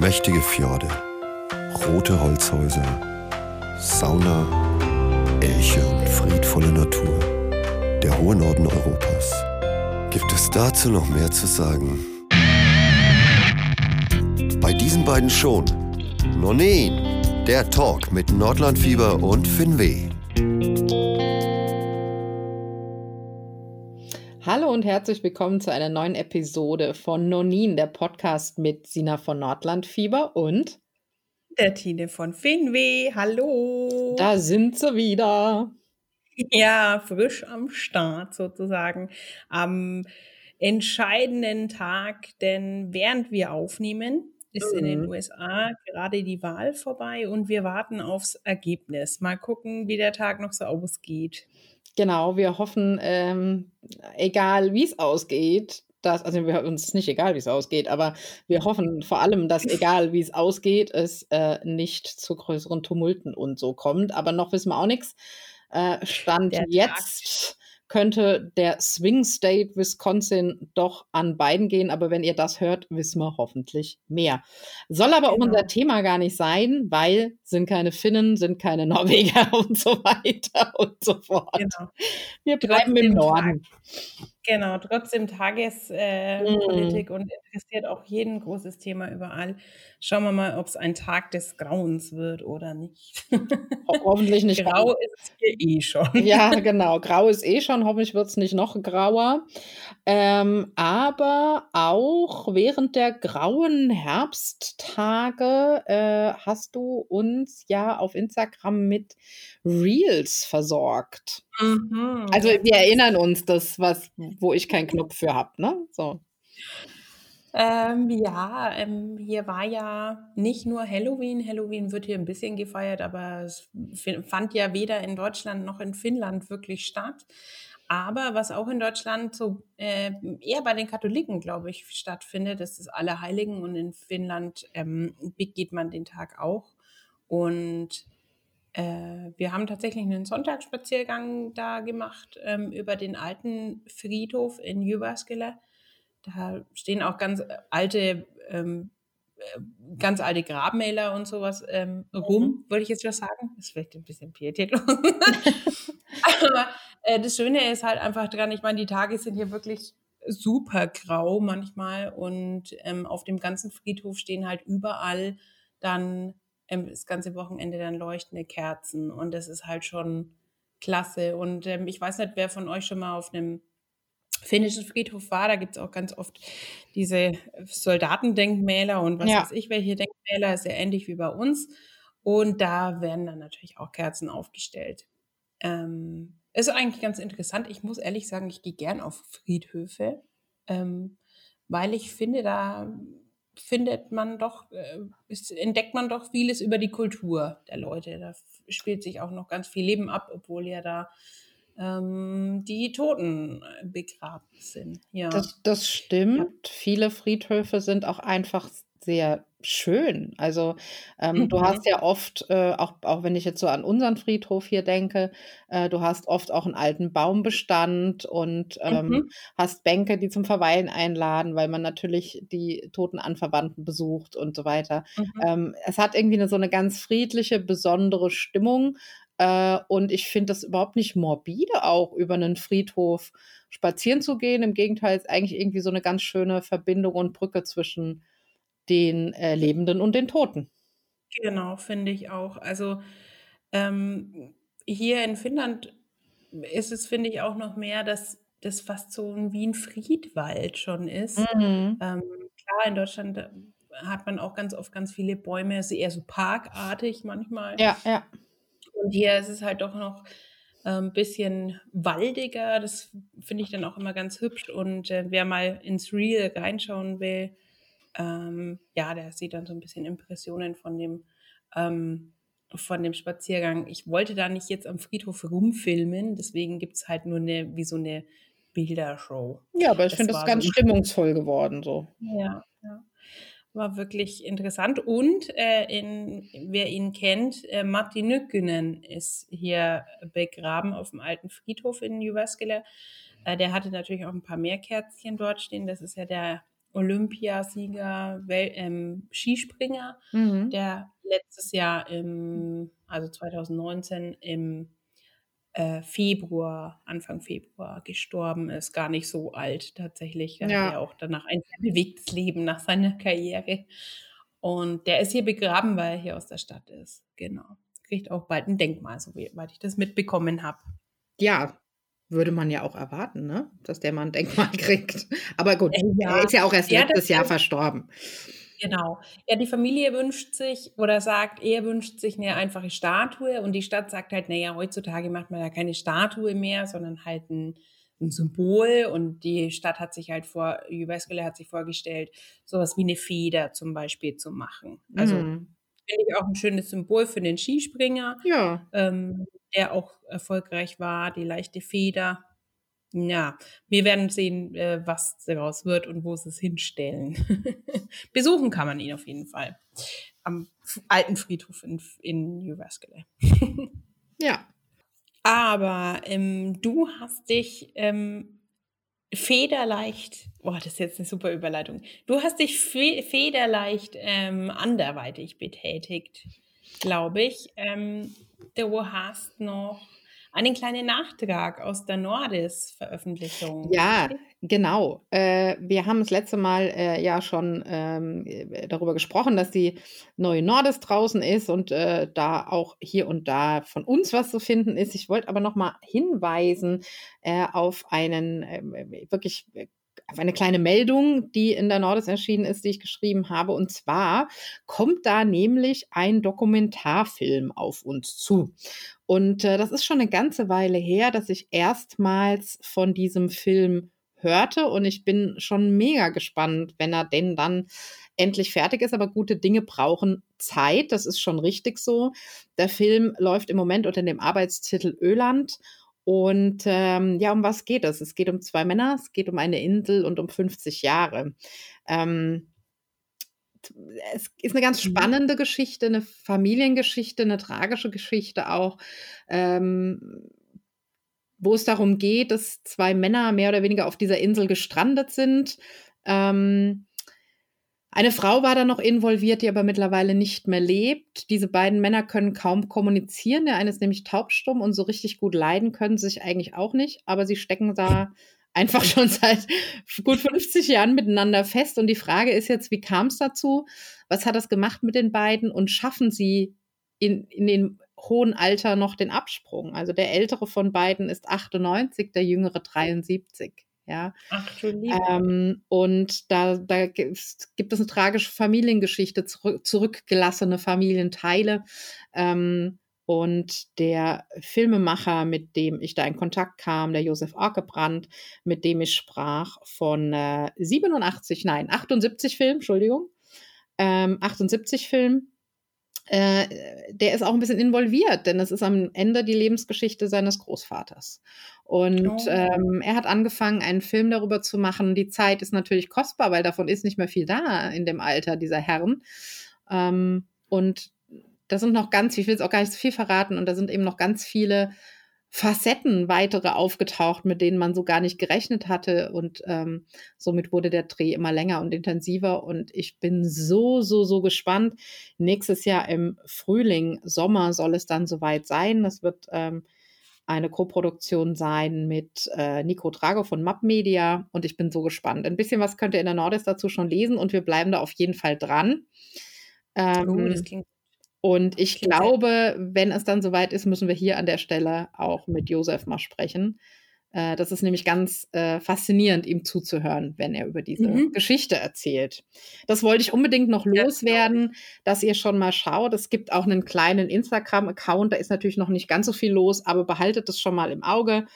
Mächtige Fjorde, rote Holzhäuser, Sauna, Elche und friedvolle Natur. Der hohe Norden Europas. Gibt es dazu noch mehr zu sagen? Bei diesen beiden schon. Nonin, der Talk mit Nordlandfieber und Finweh. Hallo und herzlich willkommen zu einer neuen Episode von Nonin, der Podcast mit Sina von Nordlandfieber und der Tine von Finweh. Hallo. Da sind sie wieder. Ja, frisch am Start sozusagen. Am entscheidenden Tag, denn während wir aufnehmen, ist in den mhm. USA gerade die Wahl vorbei und wir warten aufs Ergebnis. Mal gucken, wie der Tag noch so ausgeht. Genau, wir hoffen, ähm, egal wie es ausgeht, dass, also wir, uns ist nicht egal, wie es ausgeht, aber wir hoffen vor allem, dass egal wie es ausgeht, es äh, nicht zu größeren Tumulten und so kommt. Aber noch wissen wir auch nichts. Äh, Stand Der jetzt könnte der Swing State Wisconsin doch an beiden gehen. Aber wenn ihr das hört, wissen wir hoffentlich mehr. Soll aber genau. unser Thema gar nicht sein, weil sind keine Finnen, sind keine Norweger und so weiter und so fort. Genau. Wir bleiben im Norden. Tag. Genau, trotzdem Tagespolitik äh, mm. und interessiert auch jeden großes Thema überall. Schauen wir mal, ob es ein Tag des Grauens wird oder nicht. hoffentlich nicht. Grau ist hier eh schon. Ja, genau. Grau ist eh schon. Hoffentlich wird es nicht noch grauer. Ähm, aber auch während der grauen Herbsttage äh, hast du uns ja auf Instagram mit Reels versorgt. Mhm. Also wir erinnern uns, das, was, wo ich keinen Knopf für habe, ne? So. Ähm, ja, ähm, hier war ja nicht nur Halloween. Halloween wird hier ein bisschen gefeiert, aber es fand ja weder in Deutschland noch in Finnland wirklich statt. Aber was auch in Deutschland so äh, eher bei den Katholiken, glaube ich, stattfindet, das ist Allerheiligen und in Finnland ähm, begeht man den Tag auch. Und äh, wir haben tatsächlich einen Sonntagsspaziergang da gemacht ähm, über den alten Friedhof in Jyväskylä. Da stehen auch ganz alte, ähm, äh, ganz alte Grabmäler und sowas ähm, rum, mhm. würde ich jetzt was sagen. Das ist vielleicht ein bisschen pietätlos. Aber äh, das Schöne ist halt einfach dran, ich meine, die Tage sind hier wirklich super grau manchmal und ähm, auf dem ganzen Friedhof stehen halt überall dann das ganze Wochenende dann leuchtende Kerzen und das ist halt schon klasse. Und ähm, ich weiß nicht, wer von euch schon mal auf einem finnischen Friedhof war, da gibt es auch ganz oft diese Soldatendenkmäler und was ja. weiß ich, welche Denkmäler, ist ja ähnlich wie bei uns. Und da werden dann natürlich auch Kerzen aufgestellt. Ähm, ist eigentlich ganz interessant. Ich muss ehrlich sagen, ich gehe gern auf Friedhöfe, ähm, weil ich finde, da findet man doch, äh, ist, entdeckt man doch vieles über die Kultur der Leute. Da spielt sich auch noch ganz viel Leben ab, obwohl ja da ähm, die Toten äh, begraben sind. Ja. Das, das stimmt. Ja. Viele Friedhöfe sind auch einfach sehr schön. Also ähm, mhm. du hast ja oft, äh, auch, auch wenn ich jetzt so an unseren Friedhof hier denke, äh, du hast oft auch einen alten Baumbestand und ähm, mhm. hast Bänke, die zum Verweilen einladen, weil man natürlich die toten Anverwandten besucht und so weiter. Mhm. Ähm, es hat irgendwie eine, so eine ganz friedliche, besondere Stimmung. Äh, und ich finde das überhaupt nicht morbide, auch über einen Friedhof spazieren zu gehen. Im Gegenteil, ist eigentlich irgendwie so eine ganz schöne Verbindung und Brücke zwischen den äh, Lebenden und den Toten. Genau, finde ich auch. Also ähm, hier in Finnland ist es, finde ich, auch noch mehr, dass das fast so wie ein Friedwald schon ist. Mhm. Ähm, klar, in Deutschland äh, hat man auch ganz oft ganz viele Bäume, ist eher so parkartig manchmal. Ja, ja. Und hier ist es halt doch noch ein ähm, bisschen waldiger. Das finde ich dann auch immer ganz hübsch. Und äh, wer mal ins Real reinschauen will, ähm, ja, der sieht dann so ein bisschen Impressionen von dem, ähm, von dem Spaziergang. Ich wollte da nicht jetzt am Friedhof rumfilmen, deswegen gibt es halt nur eine, wie so eine Bildershow. Ja, aber ich finde das ganz so stimmungsvoll geworden so. Ja, ja. War wirklich interessant. Und äh, in, wer ihn kennt, äh, Matti Nykkynen ist hier begraben auf dem alten Friedhof in Jyväskylä. Äh, der hatte natürlich auch ein paar mehr Kerzchen dort stehen. Das ist ja der Olympiasieger, Wel ähm, Skispringer, Mhm. der letztes Jahr im, also 2019 im äh, Februar, Anfang Februar gestorben ist. Gar nicht so alt tatsächlich. Der hatte ja Ja. auch danach ein bewegtes Leben nach seiner Karriere. Und der ist hier begraben, weil er hier aus der Stadt ist. Genau. Kriegt auch bald ein Denkmal, soweit ich das mitbekommen habe. Ja, würde man ja auch erwarten, ne? Dass der mal ein Denkmal kriegt. Aber gut, Äh, er ja. ist ja auch erst Ja, letztes Jahr verstorben. Genau. Ja, die Familie wünscht sich oder sagt, er wünscht sich eine einfache Statue und die Stadt sagt halt, naja, heutzutage macht man ja keine Statue mehr, sondern halt ein, ein Symbol und die Stadt hat sich halt vor, Jyväskylä hat sich vorgestellt, sowas wie eine Feder zum Beispiel zu machen. Also Mhm. Finde ich auch ein schönes Symbol für den Skispringer, Ja. ähm, der auch erfolgreich war, die leichte Feder. Ja, wir werden sehen, äh, was daraus wird und wo sie es hinstellen. Besuchen kann man ihn auf jeden Fall. Am alten Friedhof in, in Jyväskylä. Ja. Aber ähm, du hast dich ähm, federleicht, oh, das ist jetzt eine super Überleitung. Du hast dich fe federleicht ähm, anderweitig betätigt, glaube ich. Ähm, du hast noch einen kleinen Nachtrag aus der Nordis-Veröffentlichung. Ja, genau. Äh, wir haben das letzte Mal äh, ja schon ähm, äh, darüber gesprochen, dass die neue Nordis draußen ist und äh, da auch hier und da von uns was zu finden ist. Ich wollte aber noch mal hinweisen äh, auf einen äh, wirklich auf eine kleine Meldung, die in der Nordis erschienen ist, die ich geschrieben habe. Und zwar kommt da nämlich ein Dokumentarfilm auf uns zu. Und äh, das ist schon eine ganze Weile her, dass ich erstmals von diesem Film hörte. Und ich bin schon mega gespannt, wenn er denn dann endlich fertig ist. Aber gute Dinge brauchen Zeit. Das ist schon richtig so. Der Film läuft im Moment unter dem Arbeitstitel Öland. Und ähm, ja, um was geht es? Es geht um zwei Männer, es geht um eine Insel und um 50 Jahre. Ähm, es ist eine ganz Mhm. spannende Geschichte, eine Familiengeschichte, eine tragische Geschichte auch, ähm, wo es darum geht, dass zwei Männer mehr oder weniger auf dieser Insel gestrandet sind. Ähm, eine Frau war da noch involviert, die aber mittlerweile nicht mehr lebt. Diese beiden Männer können kaum kommunizieren. Der eine ist nämlich taubstumm und so richtig gut leiden können sie sich eigentlich auch nicht, aber sie stecken da einfach schon seit gut 50 Jahren miteinander fest. Und die Frage ist jetzt, wie kam es dazu? Was hat das gemacht mit den beiden? Und schaffen sie in, in den hohen Alter noch den Absprung? Also der ältere von beiden ist 98, der jüngere 73. Ja. Ach du Liebe. Ähm, und da, da gibt es eine tragische Familiengeschichte, zurück, zurückgelassene Familienteile. Ähm, und der Filmemacher, mit dem ich da in Kontakt kam, der Josef Arkebrand, mit dem ich sprach von äh, 87, nein, 78 Film, Entschuldigung, ähm, 78 Film, äh, der ist auch ein bisschen involviert, denn es ist am Ende die Lebensgeschichte seines Großvaters. Und Oh. ähm, er hat angefangen, einen Film darüber zu machen. Die Zeit ist natürlich kostbar, weil davon ist nicht mehr viel da in dem Alter dieser Herren. Ähm, und da sind noch ganz, ich will jetzt auch gar nicht so viel verraten, und da sind eben noch ganz viele Facetten weitere aufgetaucht, mit denen man so gar nicht gerechnet hatte. Und ähm, somit wurde der Dreh immer länger und intensiver. Und ich bin so, so, so gespannt. Nächstes Jahr im Frühling, Sommer soll es dann soweit sein. Das wird ähm, eine Koproduktion sein mit äh, Nico Drago von Map Media. Und ich bin so gespannt. Ein bisschen was könnt ihr in der Nordis dazu schon lesen und wir bleiben da auf jeden Fall dran. Ähm, oh, das klingt und ich glaube, wenn es dann soweit ist, müssen wir hier an der Stelle auch mit Josef mal sprechen. Äh, das ist nämlich ganz äh, faszinierend, ihm zuzuhören, wenn er über diese Mhm. Geschichte erzählt. Das wollte ich unbedingt noch loswerden, dass ihr schon mal schaut. Es gibt auch einen kleinen Instagram-Account, da ist natürlich noch nicht ganz so viel los, aber behaltet es schon mal im Auge.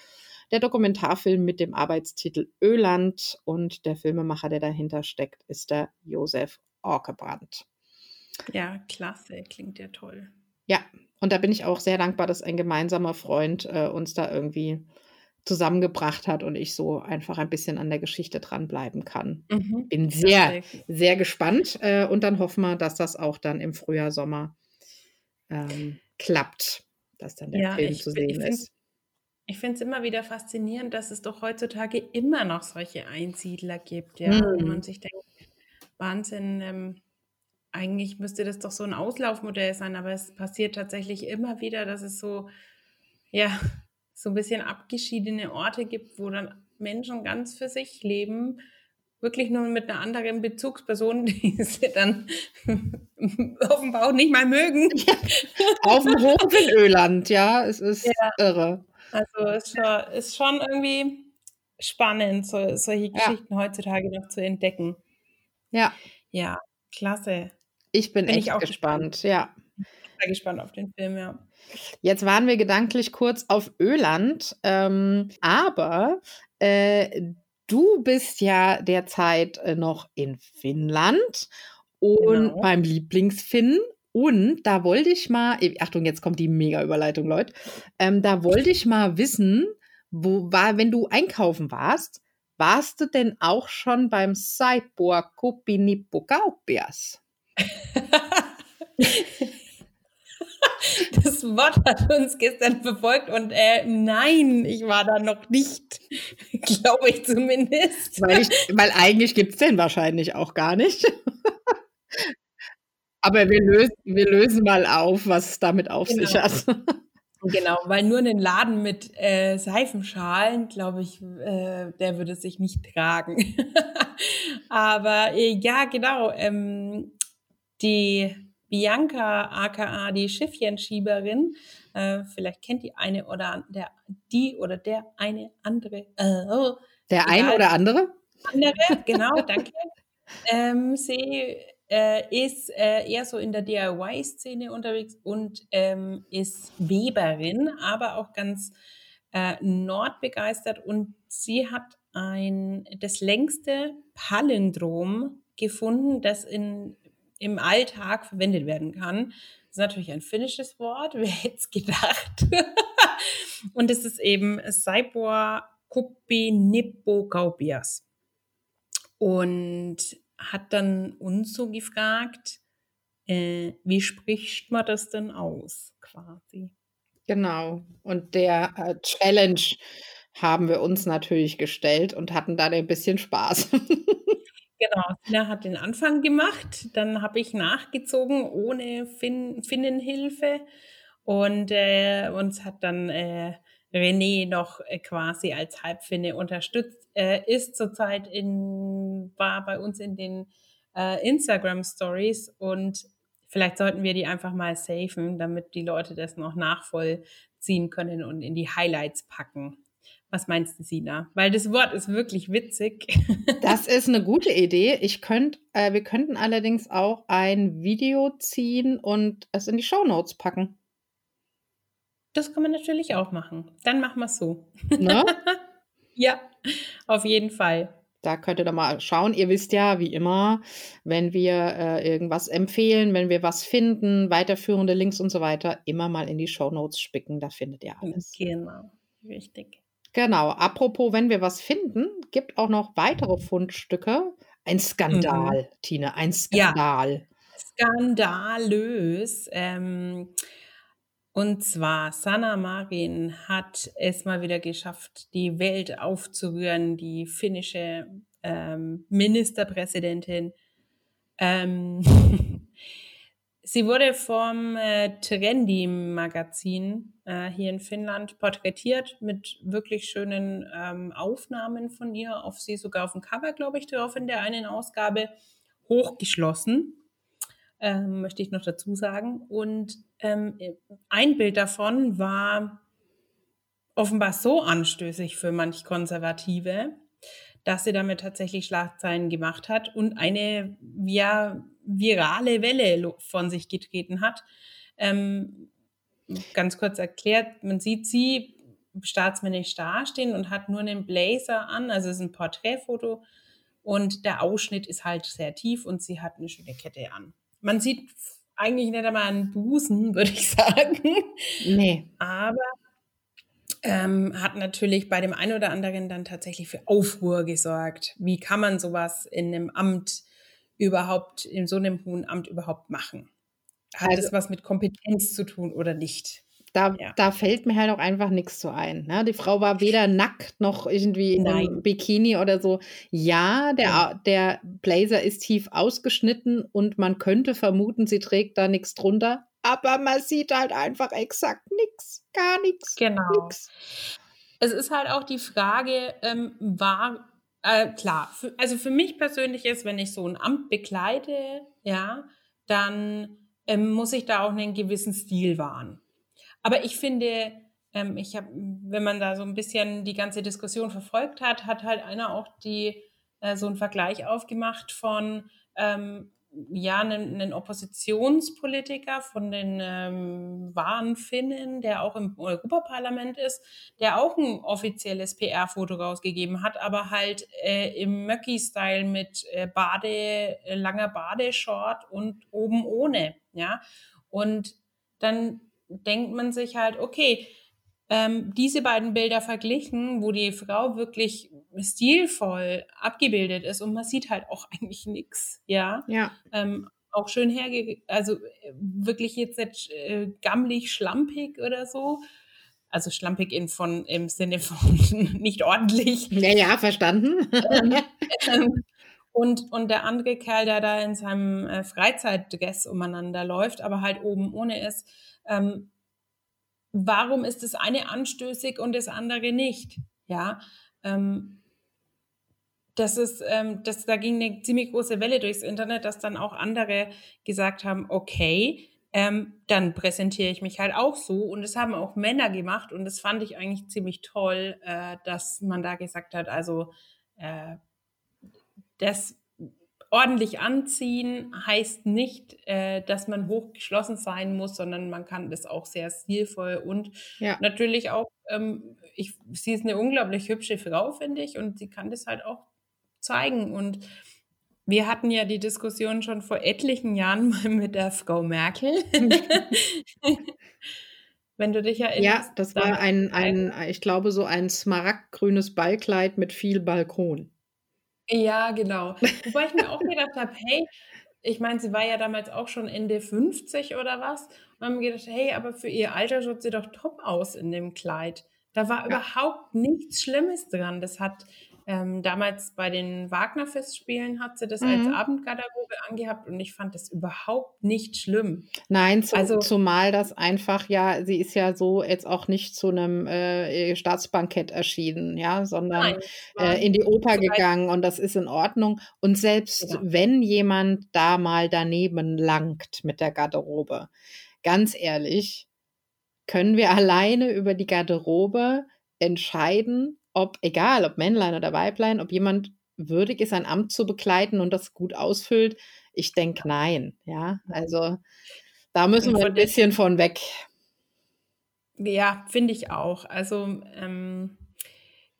Der Dokumentarfilm mit dem Arbeitstitel Öland und der Filmemacher, der dahinter steckt, ist der Josef Orkebrand. Ja, klasse, klingt ja toll. Ja, und da bin ich auch sehr dankbar, dass ein gemeinsamer Freund äh, uns da irgendwie zusammengebracht hat und ich so einfach ein bisschen an der Geschichte dranbleiben kann. Mhm. Bin sehr, sehr gespannt äh, und dann hoffen wir, dass das auch dann im Frühjahr, Sommer ähm, klappt, dass dann der Ja, Film zu bin- sehen find- ist. Ich finde es immer wieder faszinierend, dass es doch heutzutage immer noch solche Einsiedler gibt, ja, wo Mhm. man sich denkt, Wahnsinn. Ähm, eigentlich müsste das doch so ein Auslaufmodell sein, aber es passiert tatsächlich immer wieder, dass es so, ja, so ein bisschen abgeschiedene Orte gibt, wo dann Menschen ganz für sich leben, wirklich nur mit einer anderen Bezugsperson, die sie dann auf dem Bauch nicht mal mögen. auf dem Hof in Öland, ja, es ist ja. irre. Also es ist schon, ist schon irgendwie spannend, so, solche ja. Geschichten heutzutage noch zu entdecken. Ja. Ja, klasse. Ich bin, bin echt ich gespannt, gespannt. ja. Sehr gespannt auf den Film, ja. Jetzt waren wir gedanklich kurz auf Öland, ähm, aber äh, du bist ja derzeit äh, noch in Finnland und genau. beim Lieblingsfinn. Und da wollte ich mal, Achtung, jetzt kommt die Mega-Überleitung, Leute. Ähm, da wollte ich mal wissen, wo war, wenn du einkaufen warst, warst du denn auch schon beim Cyborg Kopinipokaupias? Das Wort hat uns gestern verfolgt und äh, nein, ich war da noch nicht, glaube ich zumindest. Weil, ich, weil eigentlich gibt es den wahrscheinlich auch gar nicht. Aber wir lösen, wir lösen mal auf, was es damit auf genau. sich hat. Genau, weil nur einen Laden mit äh, Seifenschalen, glaube ich, äh, der würde sich nicht tragen. Aber äh, ja, genau. Ähm, die Bianca, aka die Schiffchenschieberin, äh, vielleicht kennt die eine oder der, die oder der eine andere. Äh, der eine oder andere? Andere, genau, danke. ähm, sie äh, ist äh, eher so in der DIY-Szene unterwegs und ähm, ist Weberin, aber auch ganz äh, nordbegeistert und sie hat ein das längste Palindrom gefunden, das in im Alltag verwendet werden kann. Das ist natürlich ein finnisches Wort, wer hätte es gedacht? und es ist eben Saipua Kuppi Nippo Kaupias. Und hat dann uns so gefragt, äh, wie spricht man das denn aus, quasi? Genau. Und der äh, Challenge haben wir uns natürlich gestellt und hatten da ein bisschen Spaß. Genau, Sina hat den Anfang gemacht, dann habe ich nachgezogen ohne fin Finnenhilfe und äh, uns hat dann äh, René noch äh, quasi als Halbfinne unterstützt. Er ist zurzeit in, war bei uns in den äh, Instagram Stories und vielleicht sollten wir die einfach mal safen, damit die Leute das noch nachvollziehen können und in die Highlights packen. Was meinst du, Sina? Weil das Wort ist wirklich witzig. Das ist eine gute Idee. Ich könnt, äh, wir könnten allerdings auch ein Video ziehen und es in die Show Notes packen. Das kann man natürlich auch machen. Dann machen wir es so. Ne? ja, auf jeden Fall. Da könnt ihr doch mal schauen. Ihr wisst ja, wie immer, wenn wir äh, irgendwas empfehlen, wenn wir was finden, weiterführende Links und so weiter, immer mal in die Show Notes spicken. Da findet ihr alles. Genau, richtig. Genau. Apropos, wenn wir was finden, gibt auch noch weitere Fundstücke. Ein Skandal, mhm. Tine, ein Skandal. Ja, skandalös. Ähm, und zwar, Sanna Marin hat es mal wieder geschafft, die Welt aufzurühren, die finnische ähm, Ministerpräsidentin. Ähm, Sie wurde vom äh, Trendy-Magazin äh, hier in Finnland porträtiert mit wirklich schönen ähm, Aufnahmen von ihr, auf sie sogar auf dem Cover, glaube ich, drauf in der einen Ausgabe, hochgeschlossen, ähm, möchte ich noch dazu sagen. Und ähm, ein Bild davon war offenbar so anstößig für manch Konservative, dass sie damit tatsächlich Schlagzeilen gemacht hat und eine ja, virale Welle von sich getreten hat. Ähm, ganz kurz erklärt, man sieht sie staatsmännisch dastehen und hat nur einen Blazer an, also es ist ein Porträtfoto und der Ausschnitt ist halt sehr tief und sie hat eine schöne Kette an. Man sieht eigentlich nicht einmal einen Busen, würde ich sagen. Nee. Aber ähm, hat natürlich bei dem einen oder anderen dann tatsächlich für Aufruhr gesorgt. Wie kann man sowas in einem Amt überhaupt, in so einem hohen Amt überhaupt machen? Hat also, das was mit Kompetenz zu tun oder nicht? da, ja. da fällt mir halt auch einfach nichts zu ein. Ne? Die Frau war weder nackt noch irgendwie in Nein. einem Bikini oder so. Ja, der, ja. der Blazer ist tief ausgeschnitten und man könnte vermuten, sie trägt da nichts drunter. Aber man sieht halt einfach exakt nichts, gar nichts. Genau. Nix. Es ist halt auch die Frage, ähm, war äh, klar, für, also für mich persönlich ist, wenn ich so ein Amt bekleide, ja, dann ähm, muss ich da auch einen gewissen Stil wahren. Aber ich finde, ähm, ich habe, wenn man da so ein bisschen die ganze Diskussion verfolgt hat, hat halt einer auch die äh, so einen Vergleich aufgemacht von ähm, ja, einen, einen Oppositionspolitiker von den ähm, wahren Finnen, der auch im Europaparlament ist, der auch ein offizielles PR-Foto rausgegeben hat, aber halt äh, im Möcki-Style mit äh, Bade, äh, langer Badeshort und oben ohne, ja. Und dann denkt man sich halt, okay, ähm, diese beiden Bilder verglichen, wo die Frau wirklich stilvoll abgebildet ist und man sieht halt auch eigentlich nichts, ja. Ja. Ähm, auch schön herge, also äh, wirklich jetzt nicht äh, gammelig, schlampig oder so. Also schlampig in von, im Sinne von nicht ordentlich. Ja, ja, verstanden. Ähm, ähm, und, und der andere Kerl, der da in seinem äh, Freizeitdress umeinander läuft, aber halt oben ohne ist, ähm, warum ist das eine anstößig und das andere nicht? Ja, ähm, das ist, ähm, das, da ging eine ziemlich große Welle durchs Internet, dass dann auch andere gesagt haben, okay, ähm, dann präsentiere ich mich halt auch so. Und das haben auch Männer gemacht und das fand ich eigentlich ziemlich toll, äh, dass man da gesagt hat, also äh, das ordentlich anziehen heißt nicht, äh, dass man hochgeschlossen sein muss, sondern man kann das auch sehr stilvoll und ja. natürlich auch, ähm, ich, sie ist eine unglaublich hübsche Frau, finde ich, und sie kann das halt auch zeigen. Und wir hatten ja die Diskussion schon vor etlichen Jahren mal mit der Frau Merkel. Wenn du dich erinnerst. Ja, das war ein, ein, ich glaube, so ein smaragdgrünes Ballkleid mit viel Balkon. Ja, genau. Wobei ich mir auch gedacht habe, hey, ich meine, sie war ja damals auch schon Ende 50 oder was. Und haben mir gedacht, hey, aber für ihr Alter schaut sie doch top aus in dem Kleid. Da war ja. überhaupt nichts Schlimmes dran. Das hat ähm, damals bei den Wagner-Festspielen hat sie das mhm. als Abendgarderobe angehabt und ich fand das überhaupt nicht schlimm. Nein, zu, also, zumal das einfach ja, sie ist ja so jetzt auch nicht zu einem äh, Staatsbankett erschienen, ja, sondern nein, äh, in die Oper gegangen und das ist in Ordnung. Und selbst genau. wenn jemand da mal daneben langt mit der Garderobe, ganz ehrlich, können wir alleine über die Garderobe entscheiden, ob, egal ob Männlein oder Weiblein, ob jemand würdig ist, ein Amt zu begleiten und das gut ausfüllt? Ich denke nein. Ja, also da müssen wir ein bisschen von weg. Ja, finde ich auch. Also ähm,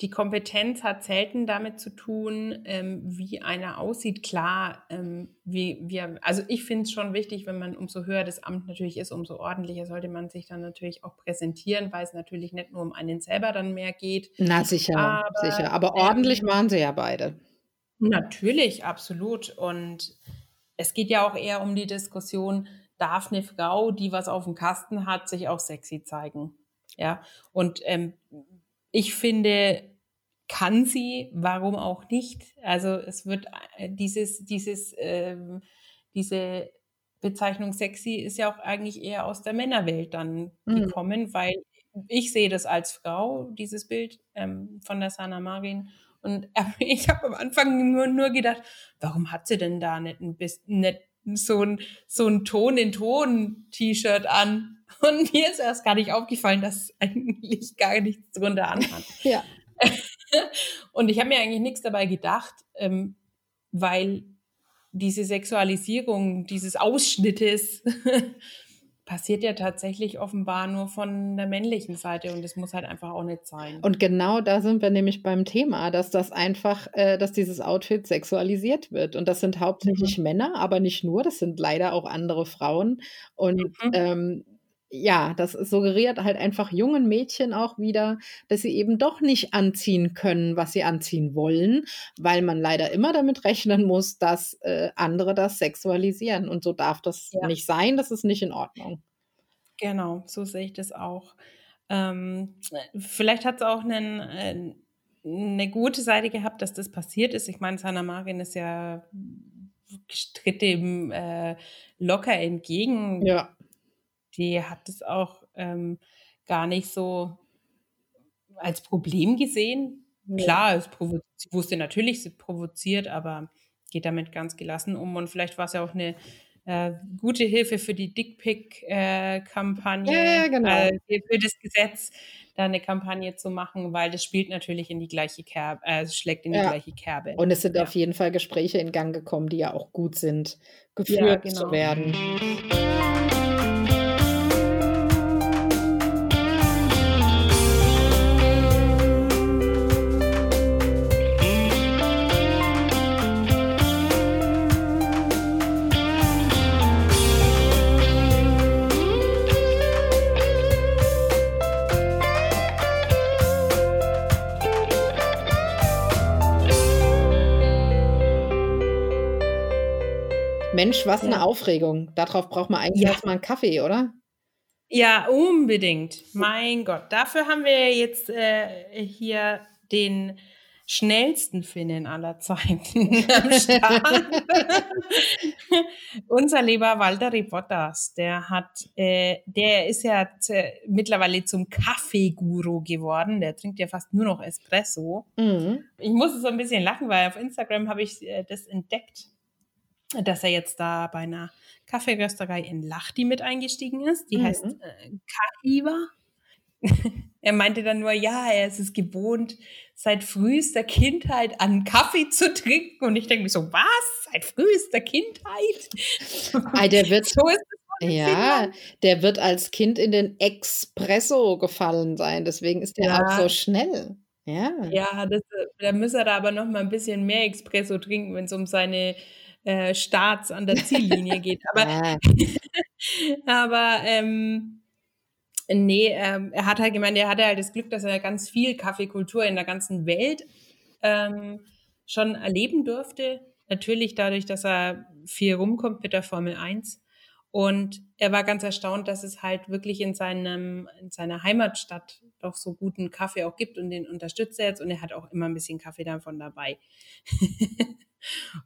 die Kompetenz hat selten damit zu tun, ähm, wie einer aussieht. Klar, ähm, wie wir, also ich finde es schon wichtig, wenn man umso höher das Amt natürlich ist, umso ordentlicher sollte man sich dann natürlich auch präsentieren, weil es natürlich nicht nur um einen selber dann mehr geht. Na sicher, aber, sicher. Aber ordentlich ähm, waren sie ja beide. Natürlich, absolut. Und es geht ja auch eher um die Diskussion, darf eine Frau, die was auf dem Kasten hat, sich auch sexy zeigen? Ja, und ähm, ich finde, kann sie, warum auch nicht? Also es wird äh, dieses, dieses, ähm, diese Bezeichnung sexy ist ja auch eigentlich eher aus der Männerwelt dann mhm. gekommen, weil ich sehe das als Frau, dieses Bild ähm, von der Sana Marin. Und äh, ich habe am Anfang nur, nur gedacht, warum hat sie denn da nicht, ein bisschen, nicht so ein, so ein Ton-in-Ton-T-Shirt an? Und mir ist erst gar nicht aufgefallen, dass eigentlich gar nichts drunter anhat. ja. und ich habe mir eigentlich nichts dabei gedacht, ähm, weil diese Sexualisierung dieses Ausschnittes passiert ja tatsächlich offenbar nur von der männlichen Seite und das muss halt einfach auch nicht sein. Und genau da sind wir nämlich beim Thema, dass das einfach, äh, dass dieses Outfit sexualisiert wird. Und das sind hauptsächlich mhm. Männer, aber nicht nur, das sind leider auch andere Frauen. Und mhm. ähm, ja, das suggeriert halt einfach jungen Mädchen auch wieder, dass sie eben doch nicht anziehen können, was sie anziehen wollen, weil man leider immer damit rechnen muss, dass äh, andere das sexualisieren. Und so darf das ja. nicht sein, das ist nicht in Ordnung. Genau, so sehe ich das auch. Ähm, vielleicht hat es auch einen, äh, eine gute Seite gehabt, dass das passiert ist. Ich meine, Sanna Marin ist ja tritt dem äh, locker entgegen. Ja. Die hat es auch ähm, gar nicht so als Problem gesehen. Ja. Klar, es sie wusste natürlich, sie provoziert, aber geht damit ganz gelassen um. Und vielleicht war es ja auch eine äh, gute Hilfe für die Dickpick-Kampagne, Ja, ja, genau. äh, für das Gesetz, da eine Kampagne zu machen, weil das spielt natürlich in die gleiche Kerbe, äh, schlägt in die Ja. gleiche Kerbe. Und es sind Ja. auf jeden Fall Gespräche in Gang gekommen, die ja auch gut sind, geführt zu genau. werden. Mensch, was eine Ja. Aufregung. Darauf braucht man eigentlich Ja. erst mal 'n Kaffee, oder? Ja, unbedingt. Mein Gott, dafür haben wir jetzt äh, hier den schnellsten Finnen aller Zeiten am Start. Unser lieber Valtteri Bottas, der hat, äh, der ist ja mittlerweile zum Kaffeeguru geworden. Der trinkt ja fast nur noch Espresso. Mhm. Ich musste so ein bisschen lachen, weil auf Instagram habe ich äh, das entdeckt, dass er jetzt da bei einer Kaffeerösterei in Lahti mit eingestiegen ist. Die Mhm. heißt äh, Kahiva. er meinte dann nur, ja, er ist es gewohnt, seit frühester Kindheit an Kaffee zu trinken. Und ich denke mir so, was? Seit frühester Kindheit? Ei, der wird so ist es ja, der wird als Kind in den Espresso gefallen sein, deswegen ist der auch Ja. so schnell. Ja. Ja, das, äh, da müsste er da aber noch mal ein bisschen mehr Espresso trinken, wenn es um seine äh, Starts an der Ziellinie geht. Aber. Aber ähm, nee, ähm, er hat halt gemeint, er hatte halt das Glück, dass er ganz viel Kaffeekultur in der ganzen Welt ähm, schon erleben durfte. Natürlich dadurch, dass er viel rumkommt mit der Formel 1. Und er war ganz erstaunt, dass es halt wirklich in, seinem, in seiner Heimatstadt doch so guten Kaffee auch gibt und den unterstützt er jetzt. Und er hat auch immer ein bisschen Kaffee davon dabei.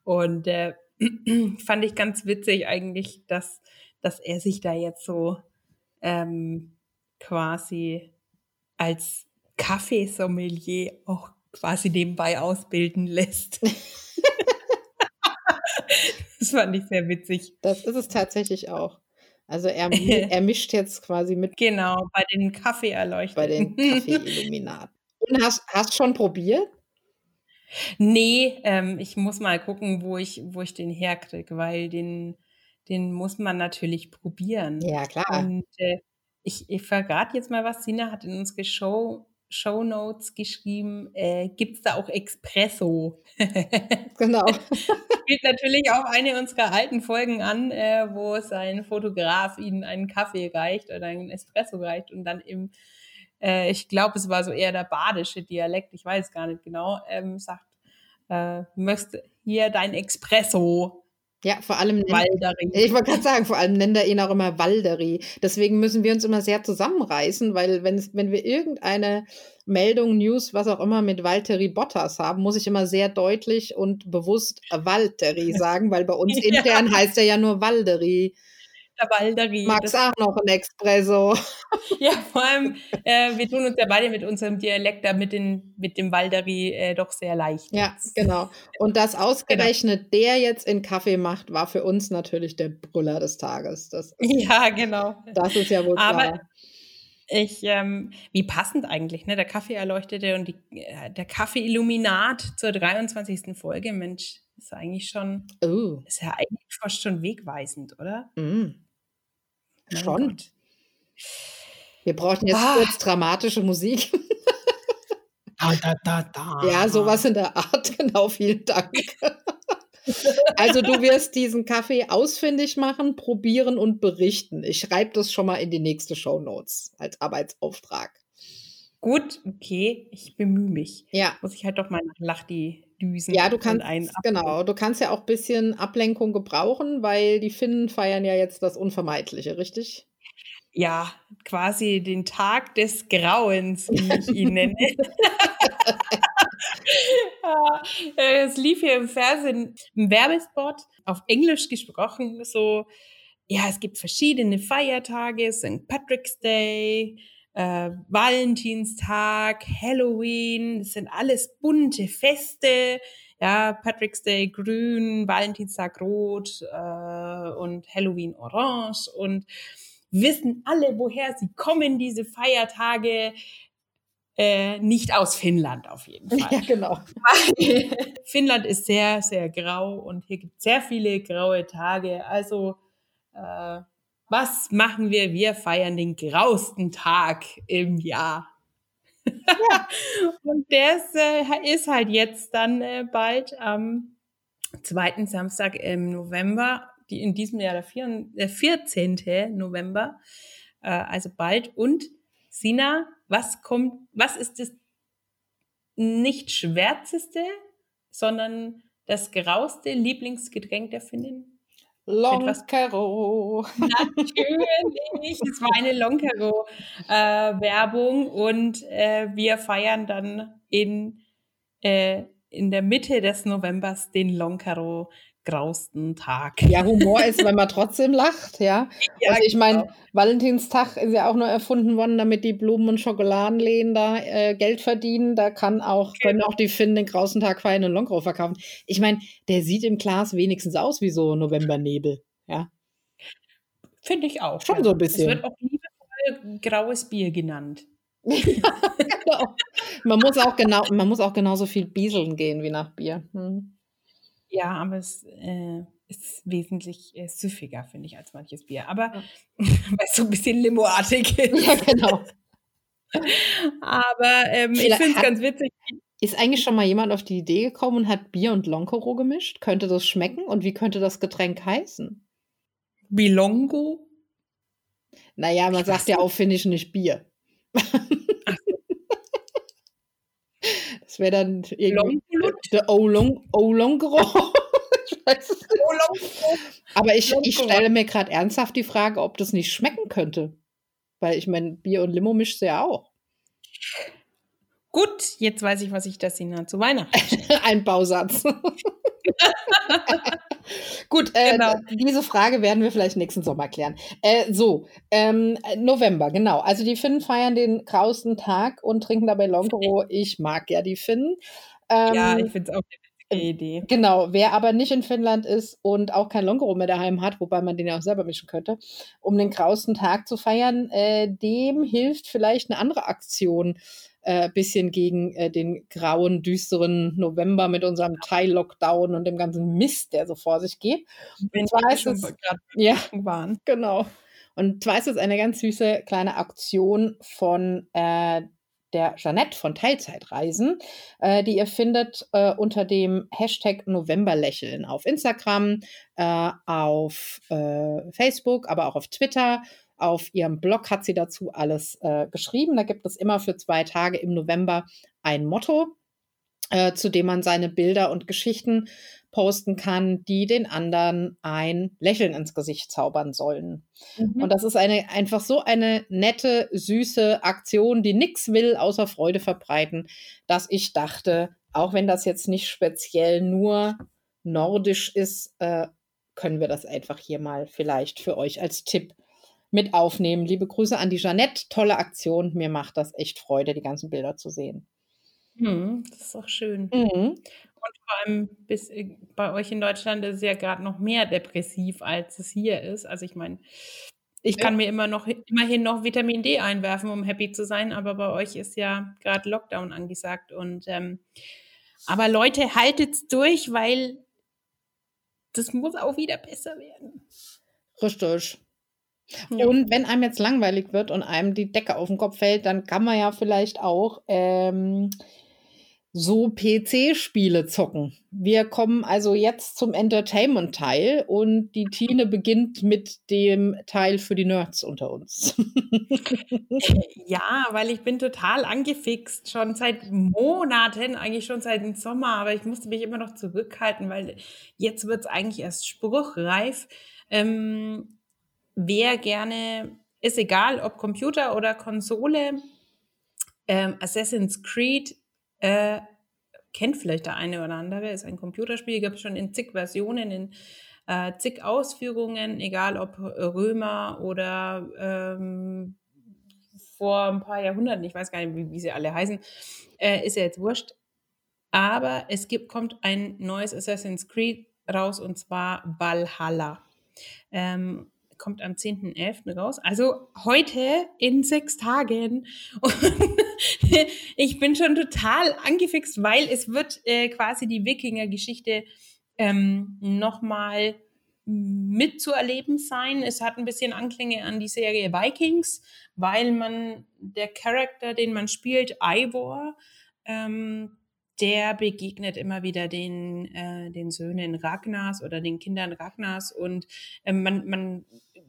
und äh, fand ich ganz witzig eigentlich, dass, dass er sich da jetzt so ähm, quasi als Kaffeesommelier auch quasi nebenbei ausbilden lässt. das fand ich sehr witzig. Das ist es tatsächlich auch. Also er, er mischt jetzt quasi mit Genau, bei den bei den. Kaffeeilluminaten. Und hast, hast schon probiert? Nee, ähm, ich muss mal gucken, wo ich, wo ich den herkriege, weil den, den muss man natürlich probieren. Ja, klar. Und äh, ich, ich verrate jetzt mal was. Sina hat in unsere Show, Show Notes geschrieben, äh, gibt es da auch Espresso? Genau. Spielt natürlich auch eine unserer alten Folgen an, äh, wo sein Fotograf ihnen einen Kaffee reicht oder einen Espresso reicht und dann im, äh, ich glaube, es war so eher der badische Dialekt, ich weiß gar nicht genau, ähm, sagt, äh, möchte hier dein Espresso, Ja, vor allem nennt, Waldering. ich wollte gerade sagen, vor allem nennt er ihn auch immer Walderi. Deswegen müssen wir uns immer sehr zusammenreißen, weil wenn, wenn wir irgendeine Meldung, News, was auch immer mit Valtteri Bottas haben, muss ich immer sehr deutlich und bewusst Valtteri sagen, weil bei uns Ja. intern heißt er ja nur Walderi. Der. Magst Das, auch noch ein Espresso? ja, vor allem, äh, wir tun uns ja beide mit unserem Dialekt da mit, den, mit dem Walderi äh, doch sehr leicht. Ja, genau. Und dass ausgerechnet der jetzt in Kaffee macht, war für uns natürlich der Brüller des Tages. Das, Ja, genau. das ist ja wohl Aber klar. Ich, ähm, wie passend eigentlich, ne? Der Kaffeeerleuchtete und die, äh, der Kaffee-Illuminat zur 23. Folge, Mensch, ist eigentlich schon, Oh, ist ja eigentlich fast schon wegweisend, oder? mm, Mein schon. Gott. Wir brauchen jetzt Ah. kurz dramatische Musik. Da, da, da, da. Ja, sowas in der Art, genau, vielen Dank. Also du wirst diesen Kaffee ausfindig machen, probieren und berichten. Ich schreibe das schon mal in die nächste Show Notes als Arbeitsauftrag. Gut, okay, ich bemühe mich. Ja, Muss ich halt doch mal nach Lachdi düsen. ja, du kannst, genau, du kannst ja auch ein bisschen Ablenkung gebrauchen, weil die Finnen feiern ja jetzt das Unvermeidliche, richtig? ja, quasi den Tag des Grauens, wie ich ihn nenne. es lief hier im Fernsehen ein Werbespot, auf Englisch gesprochen, so, ja, es gibt verschiedene Feiertage, St. Patrick's Day, äh, Valentinstag, Halloween, das sind alles bunte Feste, ja, Patrick's Day grün, Valentinstag rot äh, und Halloween orange und wissen alle, woher sie kommen, diese Feiertage. Äh, nicht aus Finnland auf jeden Fall. Ja, genau. Finnland ist sehr, sehr grau und hier gibt es sehr viele graue Tage. Also, äh, was machen wir? Wir feiern den grausten Tag im Jahr. Ja. und der ist, äh, ist, halt jetzt dann äh, bald am zweiten Samstag im November die in diesem Jahr der, vier, der 14. November, äh, also bald. Und Sina, was kommt, was ist das nicht schwärzeste, sondern das grauste Lieblingsgetränk der Finnin? Loncaro. Natürlich, es war eine Loncaro-Werbung äh, und äh, wir feiern dann in, äh, in der Mitte des Novembers den Loncaro grausten Tag. Ja, Humor ist, wenn man trotzdem lacht, ja. ja also ich meine, genau. Valentinstag ist ja auch nur erfunden worden, damit die Blumen- und Schokoladenläden da äh, Geld verdienen. Da kann auch, genau. können auch die Finnen den grausten Tag feiern und Longrau verkaufen. Ich meine, der sieht im Glas wenigstens aus wie so Novembernebel, ja. Finde ich auch. Schon ja. so ein bisschen. Es wird auch liebevoll graues Bier genannt. ja, genau. Man muss auch genau, man muss auch genauso viel bieseln gehen wie nach Bier. Hm. Ja, aber es äh, ist wesentlich äh, süffiger, finde ich, als manches Bier. Aber ja. weil es so ein bisschen limoartig ist. Ja, genau. aber ähm, ich finde es ganz witzig. Ist eigentlich schon mal jemand auf die Idee gekommen und hat Bier und Loncoro gemischt? Könnte das schmecken und wie könnte das Getränk heißen? Bilongo? Naja, man sagt ja auf Finnisch nicht Bier. Das wäre dann irgendwie der Olong, Olongro. ich weiß es nicht. Aber ich, ich stelle mir gerade ernsthaft die Frage, ob das nicht schmecken könnte. Weil ich meine, Bier und Limo mischt ja auch. Gut, jetzt weiß ich, was ich das Ihnen zu Weihnachten. Ein Bausatz. Gut, äh, genau. diese Frage werden wir vielleicht nächsten Sommer klären. Äh, so, ähm, November, genau. Also die Finnen feiern den grausten Tag und trinken dabei Longro. Ich mag ja die Finnen. Ähm, ja, ich finde es auch Idee. Genau, wer aber nicht in Finnland ist und auch kein Longro mehr daheim hat, wobei man den ja auch selber mischen könnte, um den grausten Tag zu feiern, äh, dem hilft vielleicht eine andere Aktion äh, bisschen gegen äh, den grauen, düsteren November mit unserem Teil-Lockdown und dem ganzen Mist, der so vor sich geht. Wenn und zwar ist es, ja, waren. Genau. Und zwar ist es eine ganz süße kleine Aktion von äh, der Jeanette von Teilzeitreisen, äh, die ihr findet äh, unter dem Hashtag Novemberlächeln auf Instagram, äh, auf äh, Facebook, aber auch auf Twitter auf ihrem Blog hat sie dazu alles äh, geschrieben. Da gibt es immer für zwei Tage im November ein Motto, äh, zu dem man seine Bilder und Geschichten posten kann, die den anderen ein Lächeln ins Gesicht zaubern sollen. Mhm. Und das ist eine einfach so eine nette, süße Aktion, die nichts will, außer Freude verbreiten, dass ich dachte, auch wenn das jetzt nicht speziell nur nordisch ist, äh, können wir das einfach hier mal vielleicht für euch als Tipp mit aufnehmen. Liebe Grüße an die Jeanette. Tolle Aktion. Mir macht das echt Freude, die ganzen Bilder zu sehen. Mhm, das ist auch schön. Mhm. Und vor allem bis, äh, bei euch in Deutschland ist es ja gerade noch mehr depressiv, als es hier ist. Also ich meine, ich kann ja. mir immer noch immerhin noch Vitamin D einwerfen, um happy zu sein, aber bei euch ist ja gerade Lockdown angesagt. Und ähm, aber Leute, haltet's durch, weil das muss auch wieder besser werden. Richtig. Ja. Und wenn einem jetzt langweilig wird und einem die Decke auf den Kopf fällt, dann kann man ja vielleicht auch ähm, so PC-Spiele zocken. Wir kommen also jetzt zum Entertainment-Teil und die Tine beginnt mit dem Teil für die Nerds unter uns. ja, weil ich bin total angefixt, schon seit Monaten, eigentlich schon seit dem Sommer, aber ich musste mich immer noch zurückhalten, weil jetzt wird es eigentlich erst spruchreif. Ähm, wer gerne ist egal, ob Computer oder Konsole. Ähm, Assassin's Creed äh, kennt vielleicht der eine oder andere, ist ein Computerspiel, gibt es schon in zig Versionen, in äh, zig Ausführungen, egal ob Römer oder ähm, vor ein paar Jahrhunderten, ich weiß gar nicht, wie, wie sie alle heißen, äh, ist ja jetzt wurscht. Aber es gibt, kommt ein neues Assassin's Creed raus und zwar Valhalla. Ähm, kommt am 10.11. raus. Also heute in sechs Tagen. Und ich bin schon total angefixt, weil es wird äh, quasi die Wikinger-Geschichte ähm, nochmal mitzuerleben sein. Es hat ein bisschen Anklänge an die Serie Vikings, weil man der Charakter, den man spielt, Ivor, ähm, der begegnet immer wieder den, äh, den Söhnen Ragnars oder den Kindern Ragnars und äh, man, man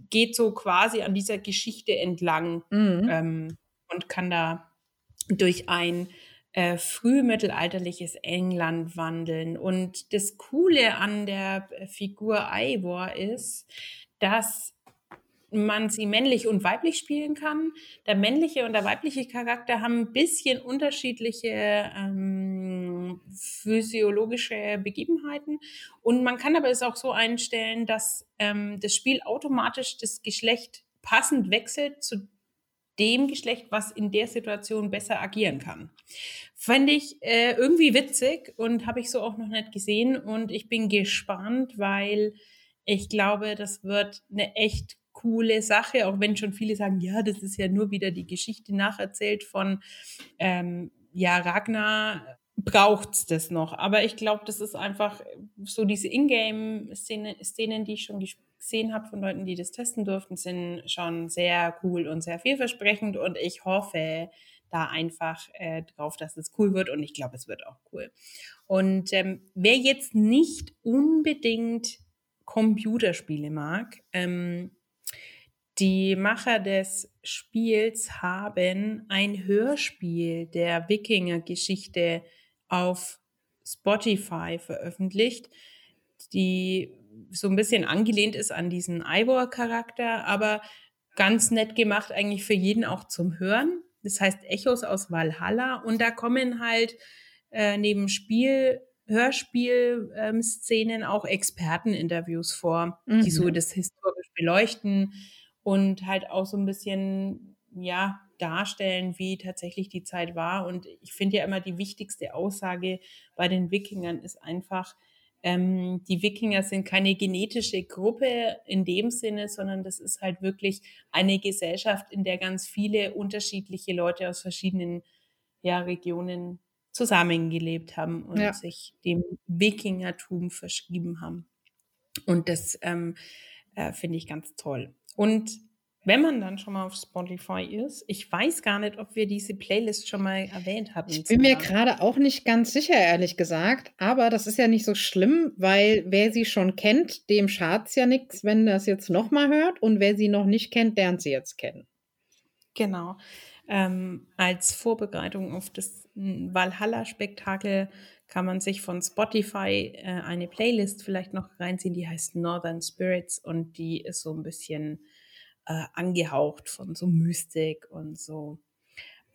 geht so quasi an dieser Geschichte entlang mhm. ähm, und kann da durch ein äh, frühmittelalterliches England wandeln. Und das Coole an der Figur Ivor ist, dass man sie männlich und weiblich spielen kann. Der männliche und der weibliche Charakter haben ein bisschen unterschiedliche ähm, physiologische Begebenheiten. Und man kann aber es auch so einstellen, dass ähm, das Spiel automatisch das Geschlecht passend wechselt zu dem Geschlecht, was in der Situation besser agieren kann. Fand ich äh, irgendwie witzig und habe ich so auch noch nicht gesehen. Und ich bin gespannt, weil ich glaube, das wird eine echt coole Sache, auch wenn schon viele sagen, ja, das ist ja nur wieder die Geschichte nacherzählt von, ähm, ja, Ragnar braucht es das noch. Aber ich glaube, das ist einfach so diese Ingame-Szenen, die ich schon gesehen habe von Leuten, die das testen durften, sind schon sehr cool und sehr vielversprechend und ich hoffe da einfach äh, drauf, dass es cool wird und ich glaube, es wird auch cool. Und ähm, wer jetzt nicht unbedingt Computerspiele mag, ähm, die Macher des Spiels haben ein Hörspiel der Wikinger-Geschichte auf Spotify veröffentlicht, die so ein bisschen angelehnt ist an diesen Ivor-Charakter, aber ganz nett gemacht eigentlich für jeden auch zum Hören. Das heißt Echos aus Valhalla und da kommen halt äh, neben Spiel Hörspiel-Szenen ähm, auch Experteninterviews vor, mhm. die so mhm. das historisch beleuchten und halt auch so ein bisschen, ja, darstellen, wie tatsächlich die Zeit war. Und ich finde ja immer die wichtigste Aussage bei den Wikingern ist einfach, ähm, die Wikinger sind keine genetische Gruppe in dem Sinne, sondern das ist halt wirklich eine Gesellschaft, in der ganz viele unterschiedliche Leute aus verschiedenen ja, Regionen zusammengelebt haben und ja. sich dem Wikingertum verschrieben haben. Und das ähm, äh, finde ich ganz toll. Und wenn man dann schon mal auf Spotify ist, ich weiß gar nicht, ob wir diese Playlist schon mal erwähnt hatten. Ich bin mir gerade auch nicht ganz sicher, ehrlich gesagt. Aber das ist ja nicht so schlimm, weil wer sie schon kennt, dem schadet es ja nichts, wenn er es jetzt nochmal hört. Und wer sie noch nicht kennt, lernt sie jetzt kennen. Genau. Ähm, als Vorbereitung auf das Valhalla-Spektakel kann man sich von Spotify äh, eine Playlist vielleicht noch reinziehen, die heißt Northern Spirits und die ist so ein bisschen äh, angehaucht von so Mystik und so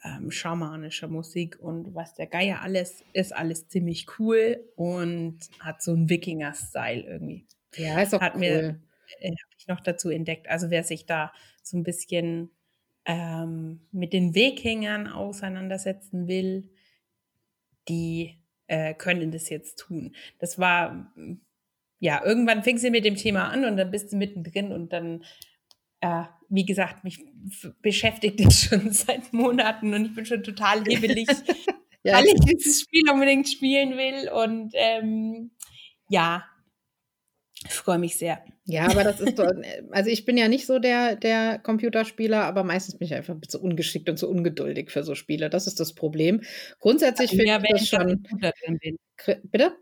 ähm, schamanischer Musik und was der Geier alles ist, alles ziemlich cool und hat so einen Wikinger-Style irgendwie. Ja, ist auch hat cool. Mir, äh, habe ich noch dazu entdeckt. Also wer sich da so ein bisschen ähm, mit den Wikingern auseinandersetzen will, die äh, können das jetzt tun. Das war, ja, irgendwann fing sie mit dem Thema an und dann bist du mittendrin und dann, äh, wie gesagt, mich beschäftigt das schon seit Monaten und ich bin schon total hebelig, ja, weil ich dieses Spiel unbedingt spielen will und ähm, ja, ich freue mich sehr. Ja, aber das ist doch, also ich bin ja nicht so der, der Computerspieler, aber meistens bin ich einfach zu ungeschickt und zu ungeduldig für so Spiele. Das ist das Problem. Grundsätzlich finde ich das schon. Bitte?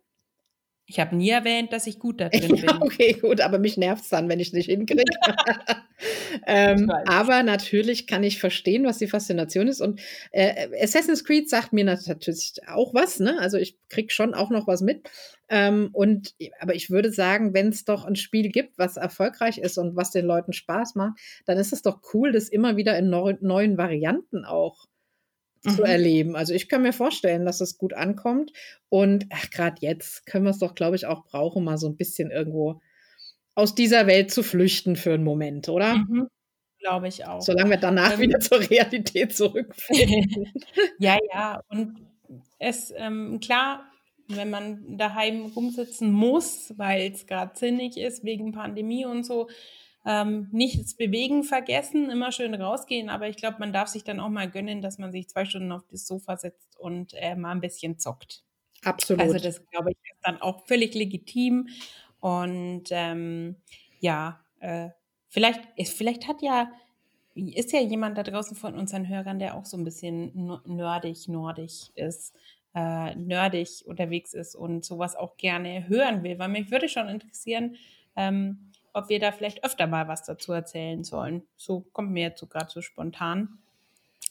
Ich habe nie erwähnt, dass ich gut da drin bin. Ja, okay, gut, aber mich nervt es dann, wenn ich es nicht hinkriege. ähm, aber natürlich kann ich verstehen, was die Faszination ist. Und äh, Assassin's Creed sagt mir natürlich auch was, ne? Also ich kriege schon auch noch was mit. Ähm, und aber ich würde sagen, wenn es doch ein Spiel gibt, was erfolgreich ist und was den Leuten Spaß macht, dann ist es doch cool, das immer wieder in neu, neuen Varianten auch zu mhm. erleben. Also ich kann mir vorstellen, dass es gut ankommt. Und gerade jetzt können wir es doch, glaube ich, auch brauchen, mal so ein bisschen irgendwo aus dieser Welt zu flüchten für einen Moment, oder? Mhm. Glaube ich auch. Solange wir danach ähm, wieder zur Realität zurückfinden. ja, ja. Und es, ähm, klar, wenn man daheim rumsitzen muss, weil es gerade sinnig ist wegen Pandemie und so, ähm, nichts bewegen vergessen, immer schön rausgehen, aber ich glaube, man darf sich dann auch mal gönnen, dass man sich zwei Stunden auf das Sofa setzt und äh, mal ein bisschen zockt. Absolut. Also das glaube ich ist dann auch völlig legitim und ähm, ja, äh, vielleicht vielleicht hat ja ist ja jemand da draußen von unseren Hörern, der auch so ein bisschen nerdig, nordig ist, äh, nerdig unterwegs ist und sowas auch gerne hören will, weil mich würde schon interessieren, ähm, ob wir da vielleicht öfter mal was dazu erzählen sollen. So kommt mir jetzt so gerade so spontan.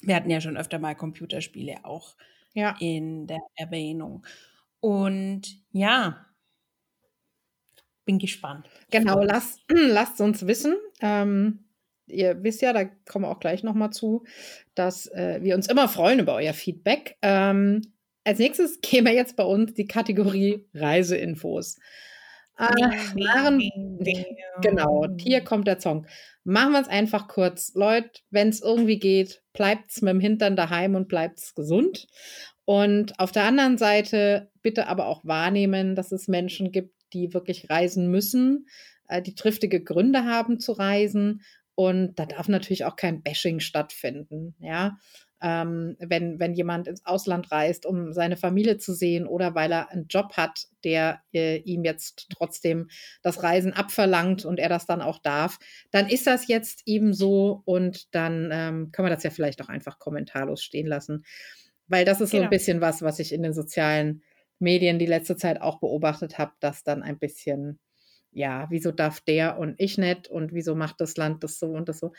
Wir hatten ja schon öfter mal Computerspiele auch ja. in der Erwähnung. Und ja, bin gespannt. Genau, lasst, lasst uns wissen. Ähm, ihr wisst ja, da kommen wir auch gleich nochmal zu, dass äh, wir uns immer freuen über euer Feedback. Ähm, als nächstes wir jetzt bei uns die Kategorie Reiseinfos. Machen, genau, hier kommt der Song. Machen wir es einfach kurz. Leute, wenn es irgendwie geht, bleibt es mit dem Hintern daheim und bleibt es gesund. Und auf der anderen Seite bitte aber auch wahrnehmen, dass es Menschen gibt, die wirklich reisen müssen, äh, die triftige Gründe haben zu reisen. Und da darf natürlich auch kein Bashing stattfinden. Ja, ähm, wenn, wenn jemand ins Ausland reist, um seine Familie zu sehen oder weil er einen Job hat, der äh, ihm jetzt trotzdem das Reisen abverlangt und er das dann auch darf, dann ist das jetzt eben so und dann ähm, können wir das ja vielleicht auch einfach kommentarlos stehen lassen. Weil das ist genau. so ein genau. bisschen was, was ich in den sozialen Medien die letzte Zeit auch beobachtet habe, dass dann ein bisschen, ja, wieso darf der und ich nicht und wieso macht das Land das so und das so.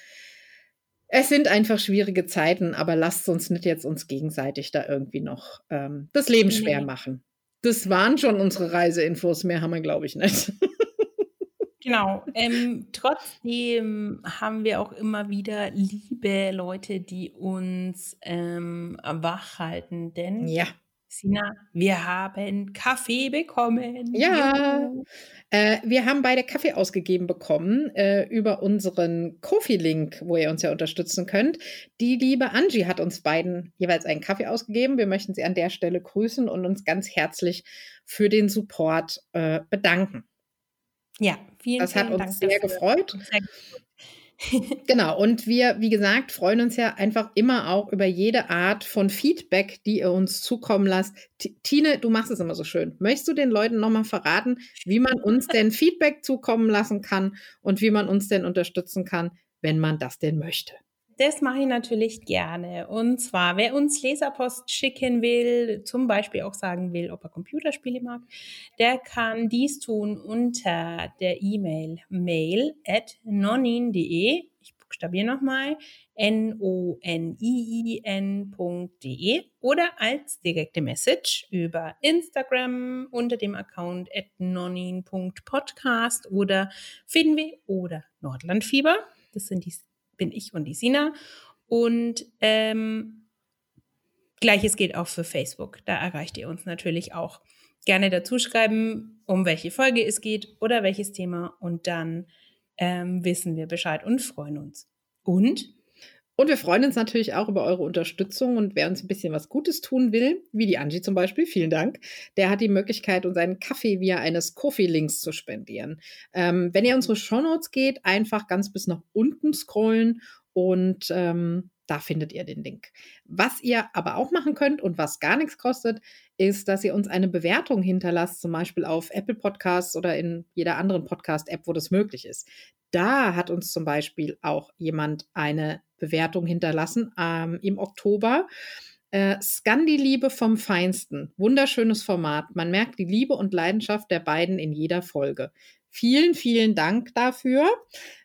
Es sind einfach schwierige Zeiten, aber lasst uns nicht jetzt uns gegenseitig da irgendwie noch ähm, das Leben schwer machen. Das waren schon unsere Reiseinfos, mehr haben wir, glaube ich, nicht. Genau. Ähm, trotzdem haben wir auch immer wieder liebe Leute, die uns ähm, wach halten, denn ja. Sina, wir haben Kaffee bekommen. Ja, äh, wir haben beide Kaffee ausgegeben bekommen äh, über unseren Kofi-Link, wo ihr uns ja unterstützen könnt. Die liebe Angie hat uns beiden jeweils einen Kaffee ausgegeben. Wir möchten sie an der Stelle grüßen und uns ganz herzlich für den Support äh, bedanken. Ja, vielen, das vielen hat uns sehr. Sehr gefreut. Genau, und wir, wie gesagt, freuen uns ja einfach immer auch über jede Art von Feedback, die ihr uns zukommen lasst. T Tine, du machst es immer so schön. Möchtest du den Leuten nochmal verraten, wie man uns denn Feedback zukommen lassen kann und wie man uns denn unterstützen kann, wenn man das denn möchte? Das mache ich natürlich gerne. Und zwar, wer uns Leserpost schicken will, zum Beispiel auch sagen will, ob er Computerspiele mag, der kann dies tun unter der E-Mail mail at nonin.de. Ich buchstabiere nochmal n-o-n-i-i-n.de oder als direkte Message über Instagram unter dem Account at nonin.podcast oder Finwe oder Nordlandfieber. Das sind die bin ich und die Sina. Und ähm, gleiches gilt auch für Facebook. Da erreicht ihr uns natürlich auch. Gerne dazu schreiben, um welche Folge es geht oder welches Thema. Und dann ähm, wissen wir Bescheid und freuen uns. Und und wir freuen uns natürlich auch über eure Unterstützung und wer uns ein bisschen was Gutes tun will, wie die Angie zum Beispiel, vielen Dank, der hat die Möglichkeit, uns einen Kaffee via eines Kofi-Links zu spendieren. Ähm, wenn ihr unsere Shownotes geht, einfach ganz bis nach unten scrollen und ähm, da findet ihr den Link. Was ihr aber auch machen könnt und was gar nichts kostet, ist, dass ihr uns eine Bewertung hinterlasst, zum Beispiel auf Apple Podcasts oder in jeder anderen Podcast-App, wo das möglich ist. Da hat uns zum Beispiel auch jemand eine Bewertung hinterlassen ähm, im Oktober. Äh, Scandi-Liebe vom Feinsten. Wunderschönes Format. Man merkt die Liebe und Leidenschaft der beiden in jeder Folge. Vielen, vielen Dank dafür.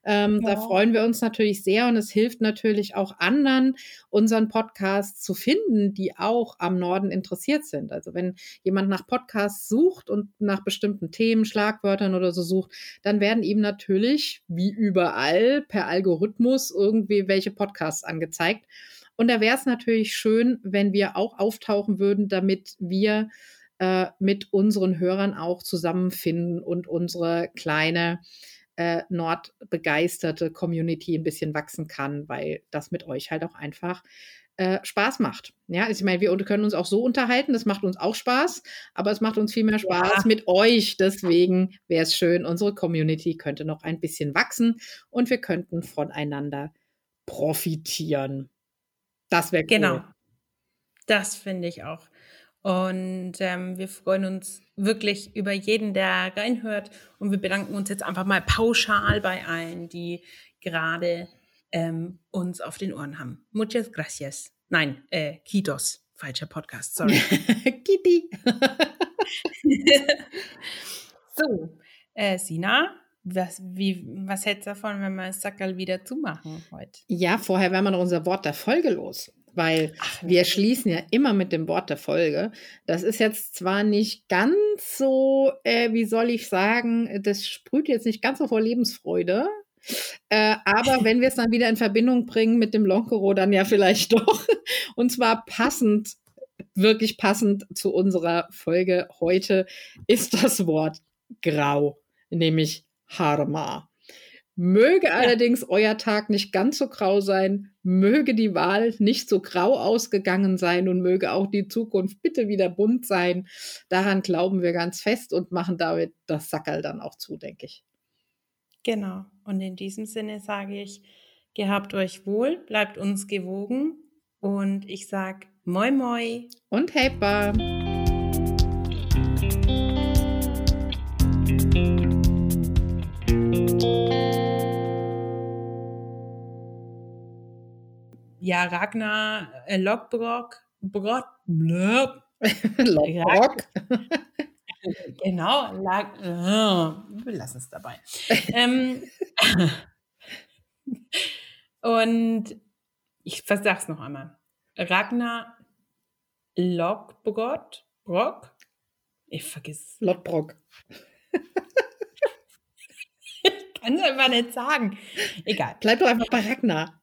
Ähm, ja. Da freuen wir uns natürlich sehr und es hilft natürlich auch anderen, unseren Podcast zu finden, die auch am Norden interessiert sind. Also wenn jemand nach Podcasts sucht und nach bestimmten Themen, Schlagwörtern oder so sucht, dann werden ihm natürlich, wie überall, per Algorithmus irgendwie welche Podcasts angezeigt. Und da wäre es natürlich schön, wenn wir auch auftauchen würden, damit wir äh, mit unseren Hörern auch zusammenfinden und unsere kleine äh, nordbegeisterte Community ein bisschen wachsen kann, weil das mit euch halt auch einfach äh, Spaß macht. Ja, also ich meine, wir können uns auch so unterhalten, das macht uns auch Spaß, aber es macht uns viel mehr Spaß ja. mit euch. Deswegen wäre es schön, unsere Community könnte noch ein bisschen wachsen und wir könnten voneinander profitieren. Das wäre cool. Genau. Das finde ich auch. Und ähm, wir freuen uns wirklich über jeden, der reinhört. Und wir bedanken uns jetzt einfach mal pauschal bei allen, die gerade ähm, uns auf den Ohren haben. Muchas gracias. Nein, äh, Kitos. Falscher Podcast, sorry. Kitty. so, äh, Sina, was, wie, was hältst du davon, wenn wir das Sackerl wieder zumachen heute? Ja, vorher werden wir noch unser Wort der Folge los weil Ach, wir schließen ja immer mit dem Wort der Folge. Das ist jetzt zwar nicht ganz so, äh, wie soll ich sagen, das sprüht jetzt nicht ganz so vor Lebensfreude. Äh, aber wenn wir es dann wieder in Verbindung bringen mit dem Lonkero, dann ja vielleicht doch. Und zwar passend, wirklich passend zu unserer Folge heute ist das Wort grau, nämlich Harma. Möge ja. allerdings euer Tag nicht ganz so grau sein, möge die Wahl nicht so grau ausgegangen sein und möge auch die Zukunft bitte wieder bunt sein. Daran glauben wir ganz fest und machen damit das Sackerl dann auch zu, denke ich. Genau. Und in diesem Sinne sage ich, gehabt euch wohl, bleibt uns gewogen und ich sage Moi Moi und Hepa. Ja, Ragnar äh, Lockbrock, Brot, Lockbrock. genau, lag, oh, wir lassen es dabei. ähm, und ich versag's noch einmal. Ragnar Lockbrot, Brock, ich vergiss. Lockbrock. ich kann es einfach nicht sagen. Egal. Bleib doch einfach bei Ragnar.